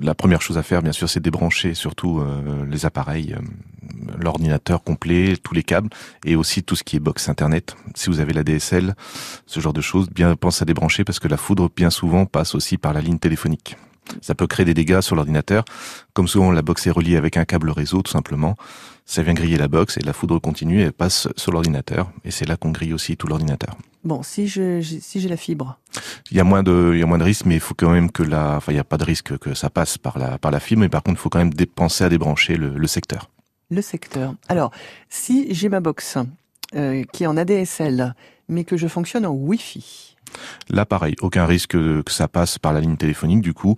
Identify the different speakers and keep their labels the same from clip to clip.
Speaker 1: La première chose à faire, bien sûr, c'est débrancher surtout euh, les appareils, euh, l'ordinateur complet, tous les câbles, et aussi tout ce qui est box internet. Si vous avez la DSL, ce genre de choses, bien pense à débrancher parce que la foudre, bien souvent, passe aussi par la ligne téléphonique. Ça peut créer des dégâts sur l'ordinateur. Comme souvent, la box est reliée avec un câble réseau, tout simplement. Ça vient griller la box et la foudre continue et passe sur l'ordinateur. Et c'est là qu'on grille aussi tout l'ordinateur.
Speaker 2: Bon, si je si j'ai la fibre.
Speaker 1: Il y a moins de il y a moins de risques, mais il faut quand même que la enfin il n'y a pas de risque que ça passe par la par la fibre, mais par contre il faut quand même penser à débrancher le, le secteur.
Speaker 2: Le secteur. Alors, si j'ai ma box euh, qui est en ADSL, mais que je fonctionne en Wi-Fi.
Speaker 1: Là, pareil, aucun risque que ça passe par la ligne téléphonique. Du coup,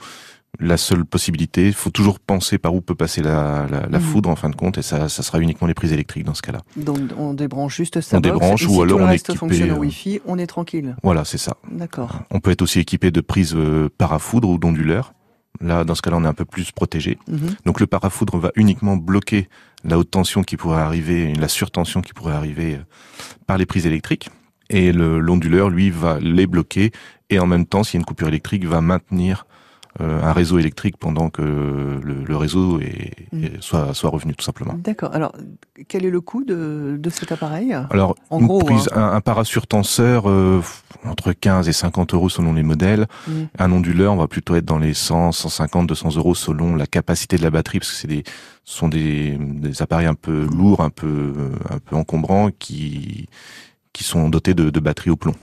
Speaker 1: la seule possibilité, il faut toujours penser par où peut passer la, la, la mhm. foudre en fin de compte, et ça, ça sera uniquement les prises électriques dans ce cas-là.
Speaker 2: Donc on débranche juste sa
Speaker 1: on
Speaker 2: box,
Speaker 1: débranche
Speaker 2: et
Speaker 1: ou
Speaker 2: si
Speaker 1: alors
Speaker 2: tout le
Speaker 1: on est
Speaker 2: reste
Speaker 1: équipé,
Speaker 2: fonctionne en
Speaker 1: euh,
Speaker 2: Wi-Fi, on est tranquille.
Speaker 1: Voilà, c'est ça.
Speaker 2: D'accord.
Speaker 1: On peut être aussi équipé de prises euh, parafoudre ou d'onduleurs. Là, dans ce cas-là, on est un peu plus protégé.
Speaker 2: Mhm.
Speaker 1: Donc le parafoudre va uniquement bloquer la haute tension qui pourrait arriver, la surtension qui pourrait arriver euh, par les prises électriques. Et le- l'onduleur, lui, va les bloquer et en même temps, s'il y a une coupure électrique, va maintenir un réseau électrique pendant que le, le réseau est,
Speaker 2: Mm.
Speaker 1: est- soit, soit revenu, tout simplement.
Speaker 2: D'accord. Alors, quel est le coût de, de cet appareil
Speaker 1: Alors,
Speaker 2: En
Speaker 1: une
Speaker 2: gros,
Speaker 1: prise,
Speaker 2: hein.
Speaker 1: un, un parasurtenseur, euh, entre 15 et 50 euros selon les modèles.
Speaker 2: Mm.
Speaker 1: Un onduleur, on va plutôt être dans les 100, 150, 200 euros selon la capacité de la batterie, parce que c'est des, ce sont des, des appareils un peu lourds, un peu, un peu encombrants, qui, qui sont dotés de, de batteries au plomb.